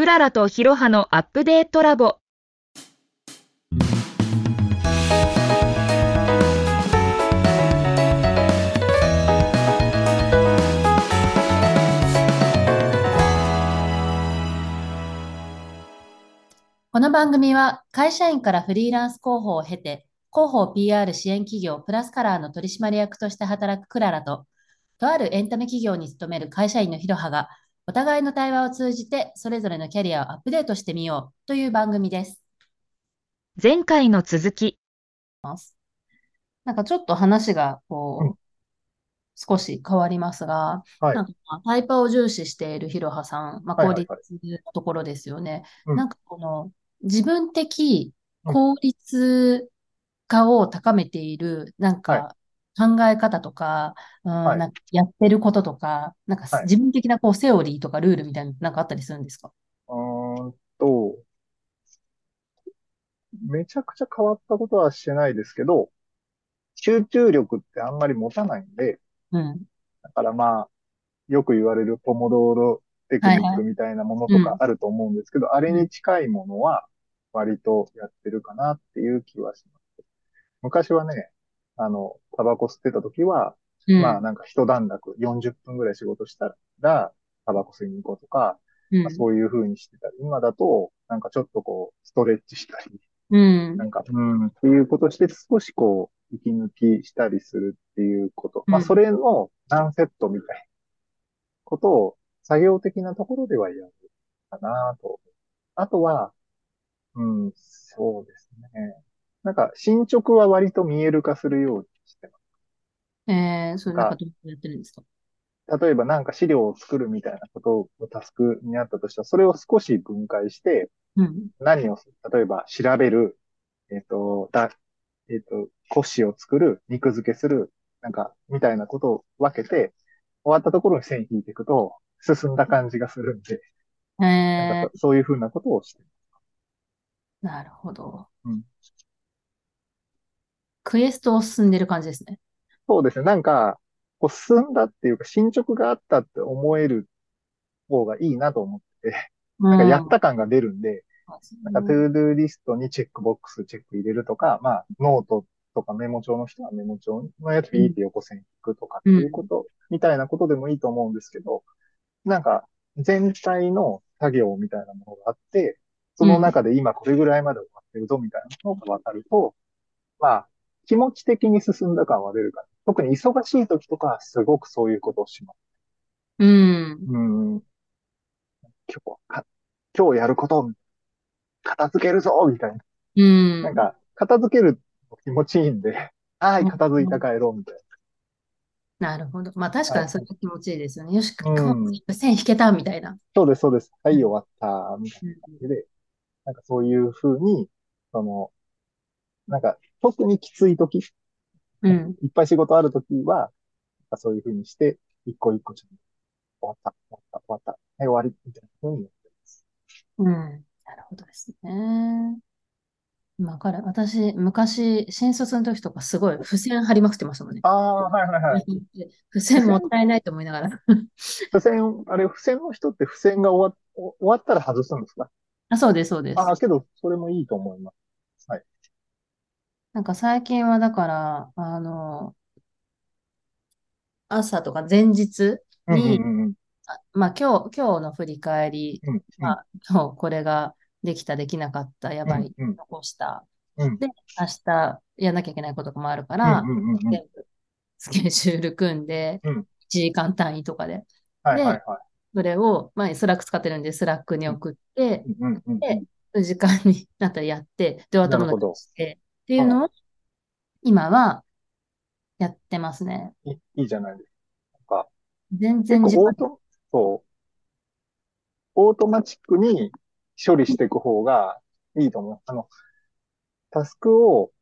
クララとヒロハのアップデートラボ。この番組は会社員からフリーランス広報を経て、広報 PR 支援企業プラスカラーの取締役として働くクララと、とあるエンタメ企業に勤める会社員のヒロハが、お互いの対話を通じてそれぞれのキャリアをアップデートしてみようという番組です。前回の続き。なんかちょっと話がこう、うん少し変わりますが、はいなんかまあタイパを重視しているヒロハさん、まあ、効率のところですよね。うんなんかこの自分的うん効率化を高めている、なんか考え方とか、うんはいなんかやってることとか、なんかはい自分的なこうセオリーとかルールみたいなのなんかあったりするんですか？うーんと、めちゃくちゃ変わったことはしてないですけど、集中力ってあんまり持たないんで、うん。だからまあ、よく言われるポモドーロテクニはいはいックみたいなものとかあると思うんですけど、あれに近いものは割とやってるかなっていう気はします。昔はね、あの、タバコ吸ってた時は、うん。まあなんか一段落40分ぐらい仕事したら、タバコ吸いに行こうとか、うんまあ、そういう風にしてたり、今だと、なんかちょっとこう、ストレッチしたり、うん。なんか、うん、っていうことして少しこう、息抜きしたりするっていうこと。まあ、うんそれの何セットみたいなことを作業的なところではやるかなと。あとは、うん、そうですね。なんか、進捗は割と見える化するようにしてまえー、それなんかどうやってるんですか？す。例えばなんか資料を作るみたいなことをタスクにあったとしたら、それを少し分解して、うん。何を例えば調べる、えっ、と、だ、えっ、と、骨子を作る、肉付けする、なんか、みたいなことを分けて、終わったところに線引いていくと、進んだ感じがするんで、なんえかそそういうふうなことをしてる。ー、なるほど。うんクエストを進んでる感じですね。そうですね。なんか、こう進んだっていうか、進捗があったって思える方がいいなと思ってて、なんかやった感が出るんで、なんか、 ToDo リストにチェックボックスチェック入れるとか、まあ、ノートとかメモ帳の人はメモ帳のやつピーって横線引くとかっていうこと、みたいなことでもいいと思うんですけど、なんか、全体の作業みたいなものがあって、その中で今これぐらいまで終わってるぞみたいなのがわかると、まあ、気持ち的に進んだ感は出るから。特に忙しい時とかはすごくそういうことをします。うん。うん。今日今日やること、片付けるぞみたいな。うん。なんか、片付けるの気持ちいいんで、はい、片付いた帰ろうみたいなるほど。まあ確かにそれが気持ちいいですよね。よし、うん線引けたみたいな。な。そうです、そうです。はい、終わった、みたいな感じで、なんかそういう風に、その、なんか、特にきつい時、うん。いっぱい仕事ある時は、そういう風にして、一個一個ちょっと、終わった、終わった、終わった、はい、終わり、みたいな風にやってます。うん。なるほどですね。今から、私、昔、新卒の時とかすごい付箋貼りまくってましたもんね。ああ、はいはいはい。付箋もったいないと思いながら。付箋、あれ、付箋の人って付箋が終わ、終わったら外すんですか？あ、そうです、そうです。ああ、けど、それもいいと思います。はい。なんか最近はだから、あの、朝とか前日うんに、うんうん。まあ今日、今日の振り返り、まあ今日これができた、できなかった、やばい、残した。うん。で、明日やんなきゃいけないこともあるから、うんうんうんうん。全部スケジュール組んで、うん。1時間単位とかで、はいはいはい。それを、まあスラック使ってるんで、スラックに送って、うんうんうんで時間に なったらやって、で、終わったものなるほど。にして、っていうのを、今はやってますね。いいいいじゃないですか。全然結時間構オート、そう。オートマチックに処理していく方がいいと思う。あの、タスクを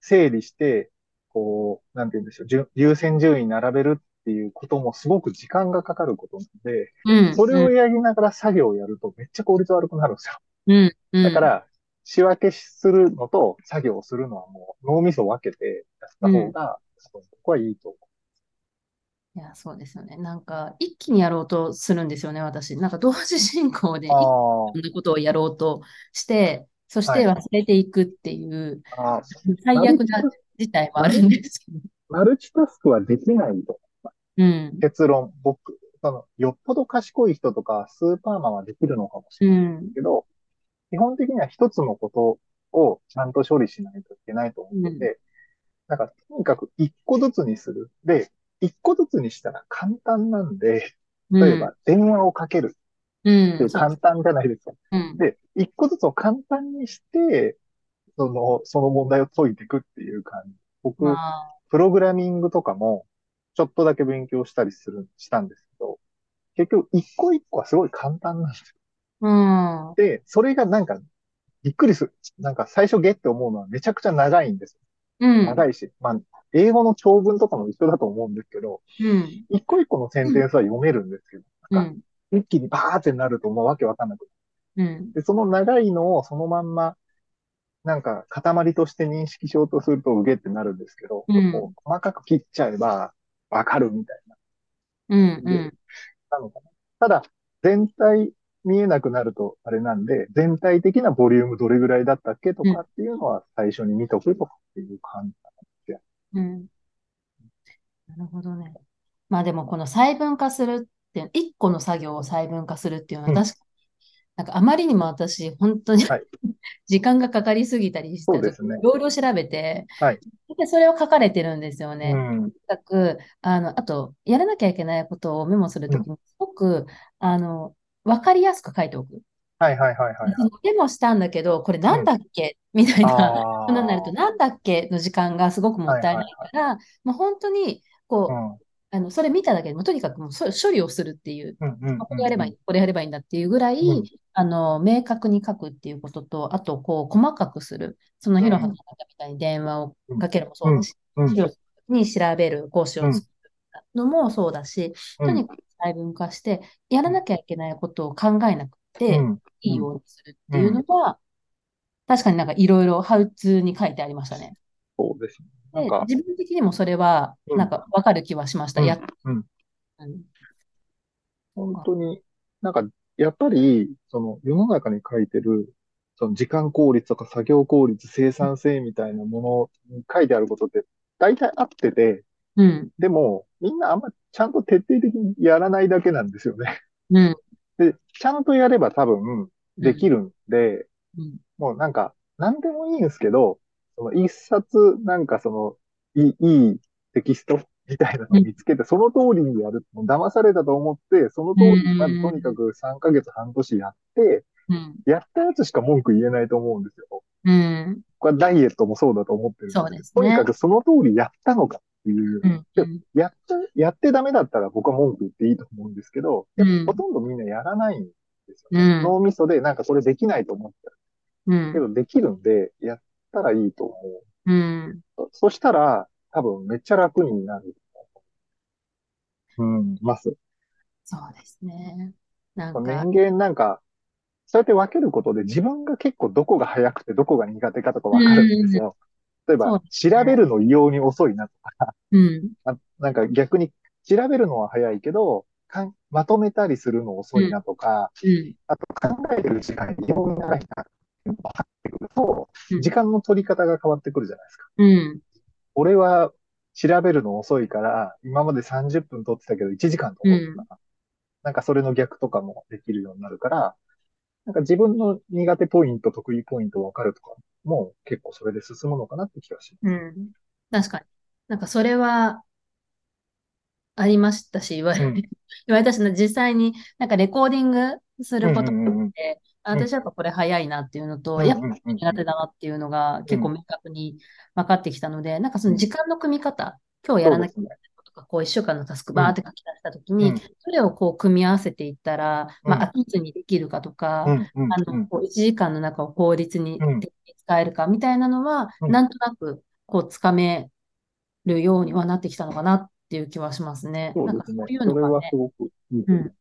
整理して、こう、なんて言うんでしょう、順優先順位並べるっていうこともすごく時間がかかることなので、うん、それをやりながら作業をやるとめっちゃ効率悪くなるんですよ。うん、うん、だから、仕分けするのと作業をするのはもう脳みそ分けてやった方が、多分ここはいいと思いや、そうですよね。なんか、一気にやろうとするんですよね、私。なんか、同時進行で、あいろあ、んなことをやろうとして、そしはい。て忘れていくっていう、最悪な事態もあるんですけど。マルチタスクはできないと。うん、結論、僕、その、よっぽど賢い人とか、スーパーマンはできるのかもしうれないん、けど、基本的には一つのことをちゃんと処理しないといけないと思うん、ってて、なんか、とにかく一個ずつにする。で、一個ずつにしたら簡単なんで、うん、例えば電話をかけるう、っていうんそう、簡単じゃないですか。うん、で、一個ずつを簡単にして、その、その問題を解いていくっていう感じ。僕、まあ、プログラミングとかも、ちょっとだけ勉強したりする、したんですけど、結局一個一個はすごい簡単なんですよ。うん、で、それがなんか、びっくりする。なんか最初ゲって思うのはめちゃくちゃ長いんですよ。うん、長いし、まあ、英語の長文とかも一緒だと思うんですけど、うん、一個一個のセンテンスは読めるんですけど、なんか、うん、一気にバーってなるともうわけわかんなく。うん、で、その長いのをそのまんま、なんか塊として認識しようとするとうげってなるんですけど、うん。こう細かく切っちゃえばわかるみたいうん、な、で、なのかな。ただ、全体見えなくなるとあれなんで、全体的なボリュームどれぐらいだったっけとうん、かっていうのは最初に見とくとかっていう感じなんですよ。うん。なるほどね。まあでもこの細分化するっていう、一個の作業を細分化するっていうのうん。は確かに、なんかあまりにも私、本当にはい。時間がかかりすぎたりしたとき、そうですね。いろいろ調べて、はい。で、それを書かれてるんですようね。とん。にかく、あの、あと、やらなきゃいけないことをメモするうん。ときに、すごく、あの、わかりやすく書いておく。はいはいはいはいはい。そのメモしたんだけど、これうん。なんだっけ？みたいな、そんなになると、あなんだっけ？の時間がすごくもったいないはいはい。から、もう本当に、こう、うん。あの、それ見ただけでも、とにかくもうそ処理をするっていう、うんうんまあこうんうん。れやればいい、これやればいいんだっていうぐらうん。い、あの、明確に書くっていうことと、あと、こう、細かくする。そのうヒロハさんん。が言ったみたいに電話をうん。かけるもうん。そうだし、うん。資料に調べる講師うん。を作るのもそうだし、うん。とにかく細分化して、やらなきゃいけないことを考えなくうてん。いいうん。ようにするっていううん。のは、確かになんかいろいろハウツーに書いてありましたね。そうですね。なんで、か、自分的にもそれは、うん。なんかわかる気はしました。やっ、うん。本か当に、なんか、やっぱり、その世の中に書いてる、その時間効率とか作業効率、生産性みたいなものに書いてあることって大体合ってて、うん、でも、みんなあんまちゃんと徹底的にやらないだけなんですよね。うん、で、ちゃんとやれば多分うん、できるんで、うん、もうなんか、なんでもいいんですけど、その一冊、なんかその、いい、いいテキストみたいなのうん、を見つけて、その通りにやる。もう騙されたと思って、そのう通りにまずとにかん、く3ヶ月半年やって、うん、やったやつしか文句言えないと思うんですよ。うん、これはダイエットもそうだと思ってるんそうですけど、ね。とにかくその通りやったのか。っていう。うん、やった、やってダメだったら僕は文句言っていいと思うんですけど、うやっぱほん、とんどみんなやらないんですようね。ん、脳みそでなんかこれできないと思ってうん、るけど、できるんで、やったらいいと思うん、う。そそしたら、多分めっちゃ楽になる。うん、ます。そうですね。なん人か、間なんか、そうやって分けることで自分が結構どこが早くてどこが苦手かとかう分かるんですん、よ。例えば。調べるの異様に遅いなとか、うん、あなんか逆に調べるのは早いけど、まとめたりするの遅うん、いなとか、うん、あと考えてる時間異様に長いなっていうのが分かってくると、うん、時間の取り方が変わってくるじゃないですか。うん、俺は調べるの遅いから、今まで30分取ってたけど1時間取ろううん、とか、なんかそれの逆とかもできるようになるから、なんか自分の苦手ポイント、得意ポイント分かるとか、もう結構それで進むのかなって気がします。うん。確かに。なんかそれはありましたし、言われ、うん。言われたし、実際になんかレコーディングすうんうることんうんうん。で、あうん私やっぱこれ早いなっていうのと、うんやっぱうんうん苦手だなっていうのがうん。結構明確に分かってきたので、なんかそうのん。時間の組み方、今日やらなきゃいけ。ないこととか、こう一週間のタスクうん。バーって書き出したときうに、ん。それをこう組み合わせていったら、うまあ飽ん。きずにできるかとうか、ん。うん。あの、うん。こう1時間の中を効率にうん。使えるかみたいなのは、うん。なんとなくこうつかめるようにはなってきたのかなっていう気はしますね。そうですね。なんかそういうのがね、はすごくいいうん、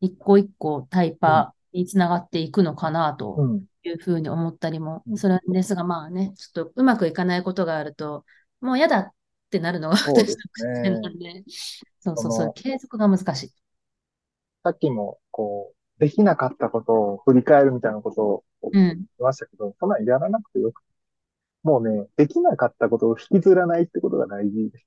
一個一個タイ。パにつながっていくのかなとうん。いうふうに思ったりもうん。するんですが、まあね、ちょっとうまくいかないことがあると、もうやだっってなるのが私すの癖なね。んで、そうそそうそう、の、継続が難しい。さっきも、こう、できなかったことを振り返るみたいなことを言うん、いましたけど、そんなんやらなくてよく、もうね、できなかったことを引きずらないってことが大事です。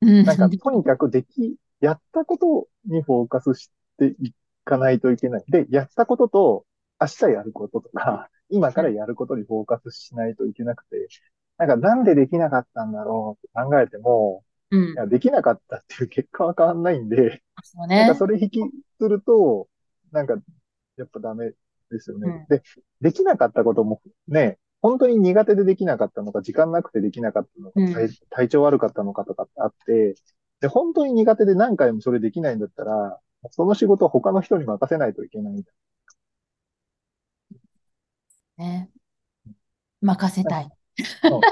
うん、なんか、とにかくでき、やったことにフォーカスしていかないといけない。で、やったことと、明日やることとか、今からやることにフォーカスしないといけなくて、なんか、なんでできなかったんだろうって考えても、うん、できなかったっていう結果は変わんないんで、そうなんかね。それ引きずると、なんか、やっぱダメですよね。うん、で、できなかったこともね、本当に苦手でできなかったのか、時間なくてできなかったのか、うん、体、体調悪かったのかとかってあって、で、本当に苦手で何回もそれできないんだったら、その仕事を他の人に任せないといけないね。任せな。たい。うんい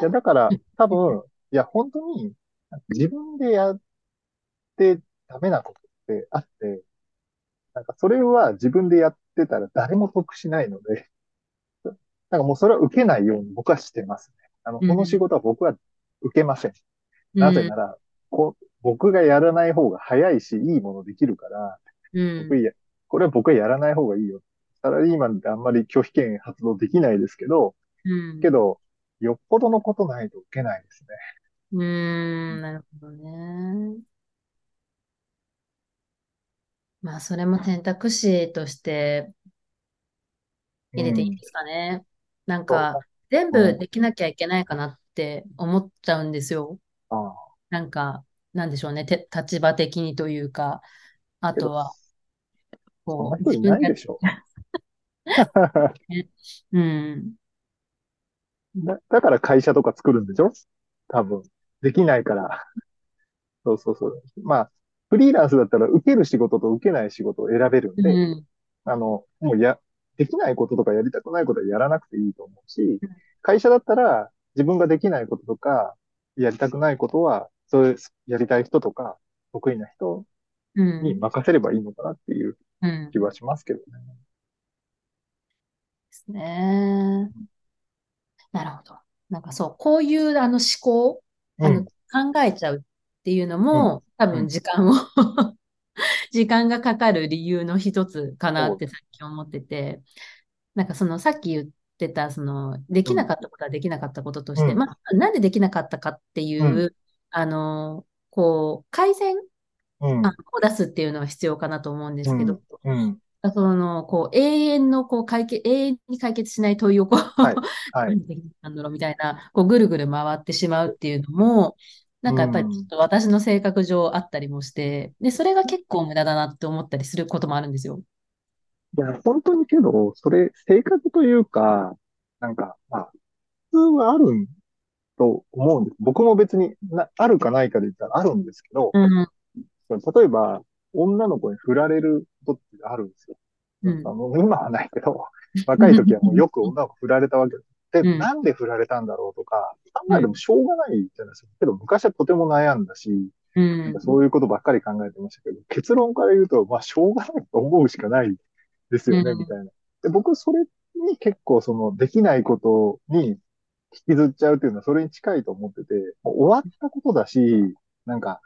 や、だから、多分、いや、本当に、自分でやってダメなことってあって、なんかそれは自分でやってたら誰も得しないので、なんかもうそれは受けないように僕はしてますね。あの、うこの仕ん、事は僕は受けません。うなぜなんら、こう、僕がやらない方が早いし、いいものできるから、うん、僕や、これは僕はやらない方がいいよ。サラリーマンってあんまり拒否権発動できないですけど、うん、けど、よっぽどのことないと受けないですね。うーん、なるほどね。まあ、それも選択肢としてう入れていいん。ですかね。なんそう、か、全うん。部できなきゃいけないかなって思っちゃうんですよ。ああ。なんか、なんでしょうね。て、立場的にというか、あとは、こう、ないでしょ。て、うん、だ、だから会社とか作るんでしょ？多分。できないから。そうそうそう。まあ、フリーランスだったら受ける仕事と受けない仕事を選べるんうで、ん、あの、もうや、できないこととかやりたくないことはやらなくていいと思うし、会社だったら自分ができないこととか、やりたくないことは、そういうやりたい人とか、得意な人うん、に任せればいいのかなっていううん、気はしますけどね。ですね。なるほど。なんかそう、こういうあの思考、あの、うん、考えちゃうっていうのうん、も、多分うん。時間を 時間がかかる理由の一つかな。ってさっき思ってて、なんかそのさっき言ってた、その、できなうん、かったことはできなかったこととして、うん、まあ、なんでできなかったかっていうん、う、あの、こう、改善うん、案を出すっていうのは必要かなと思うんでうん、すけど、うん。その、こう、永遠の、こう、解決、永遠に解決しない問いを、こう、はい、はい。何でできたんだろうみたいな、こう、ぐるぐる回ってしまうっていうのも、なんうかやっぱりちょっん。と私の性格上あったりもして、で、それが結構無駄だなって思ったりすることもあるんですよ。いや、本当にけど、それ、性格というか、なんか、まあ、普通はあるんと思うんです。僕も別にな、あるかないかで言ったらあるんですけど、うん、例えば、女の子に振られることってあるんですよ。うん、あの、今はないけど、若い時はもうよく女の子振られたわけです。で、うん、なんで振られたんだろうとか、考うん、えてもしょうがないじゃないですか。けど、昔はとても悩んだし、うなん。そういうことばっかり考えてましたけど、結論から言うと、まあ、しょうがないと思うしかないですうよね、みん、たいな。で、僕、それに結構、その、できないことに引きずっちゃうっていうのは、それに近いと思ってて、もう終わったことだし、なんか、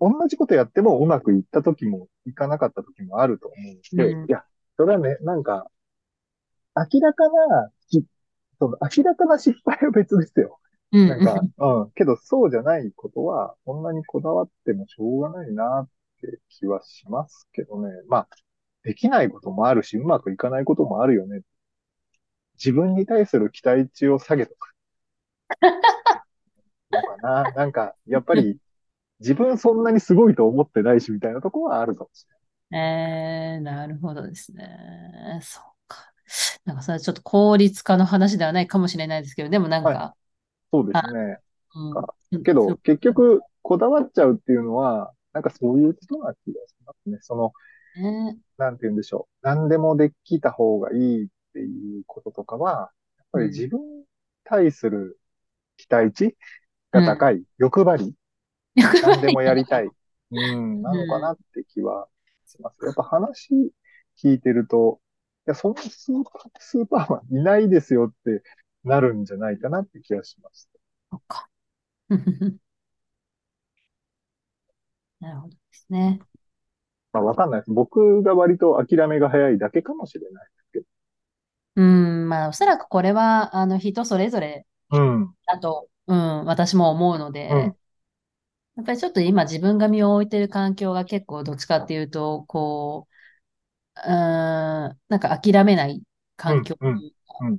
同じことやってもうまくいった時も、いかなかった時もあると思うので、うん、いや、それはね、なんか、明らかな、しその、明らかな失敗は別ですよ。うん、なんか、うん。けど、そうじゃないことは、そんなにこだわってもしょうがないなって気はしますけどね。まあ、できないこともあるし、うまくいかないこともあるよね。自分に対する期待値を下げとくのかな。なんか、やっぱり、自分そんなにすごいと思ってないし、みたいなとこはあるかもしえー、なるほどですね。そうか。なんかそれはちょっと効率化の話ではないかもしれないですけど、でもなんれない。はい。か、そうであ、すね。うん、けど、結局、こだわっちゃうっていうのは、なんかそういうことな気がしますね。その、ね。なんて言うんでしょう。何でもできた方がいいっていうこととかは、やっぱりうん、自分に対する期待値うん。が高い、欲張り、欲張何でもやりたい。うん、なのかう。なんって気はします。やっぱ話聞いてると、いや、そんなスーパー、スーパーマンいないですよってなるんじゃないかなって気がします。そっか。なるほどですね。まあわかんないです。僕が割と諦めが早いだけかもしれないですけど。うん、まあ、おそらくこれは、あの、人それぞれうん。だと、うん、私も思うので、うんやっぱりちょっと今自分が身を置いてる環境が結構どっちかっていうと、こう、うーん、なんか諦めない環境うんうん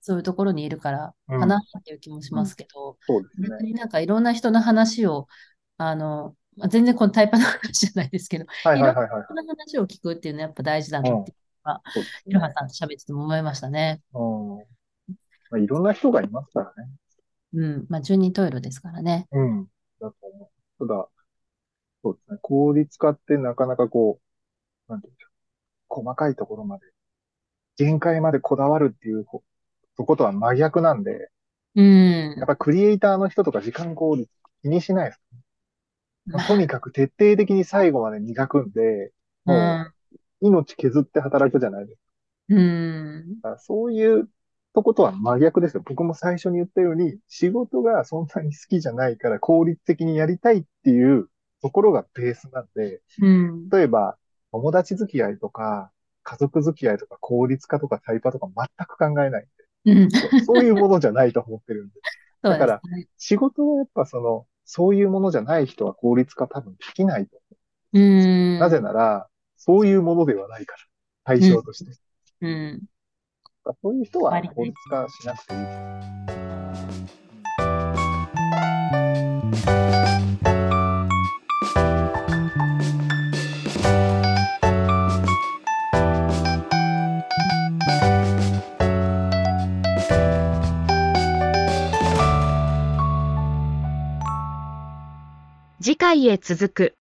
そういうところにいるからうんかなっていう気もしますけど、そうですね。なんかいろんな人の話を、あの、まあ全然このタイパの話じゃないですけど、はいはいはいはい。いろんな話を聞くっていうのはやっぱ大事だなっていうのは、いろはさんと喋ってても思いましたね。うん。まあ、いろんな人がいますからね。うん。まあ、十人十色ですからね。うん。だと思う。ただ、そうですね。効率化ってなかなかこう、なんていうんでしょう。細かいところまで、限界までこだわるっていうほ、とことは真逆なんで、うんやっ。ぱクリエイターの人とか時間効率気にしないです。まあとにかく徹底的に最後まで磨くんで、もう命削って働くじゃないですうん。うん。か。そういうとことは真逆ですよ。僕も最初に言ったように、仕事がそんなに好きじゃないから効率的にやりたいっていうところがベースなんで、うん。例えば、友達付き合いとか、家族付き合いとか、効率化とかタイパとか全く考えない。うん。そういうものじゃないと思ってるんで。だから。仕事はやっぱその、そういうものじゃない人は効率化多分できないとう思う。ん。なぜなら、そういうものではないから。対象として。うん。そういう人は効率化しなくていい。次回へ続く。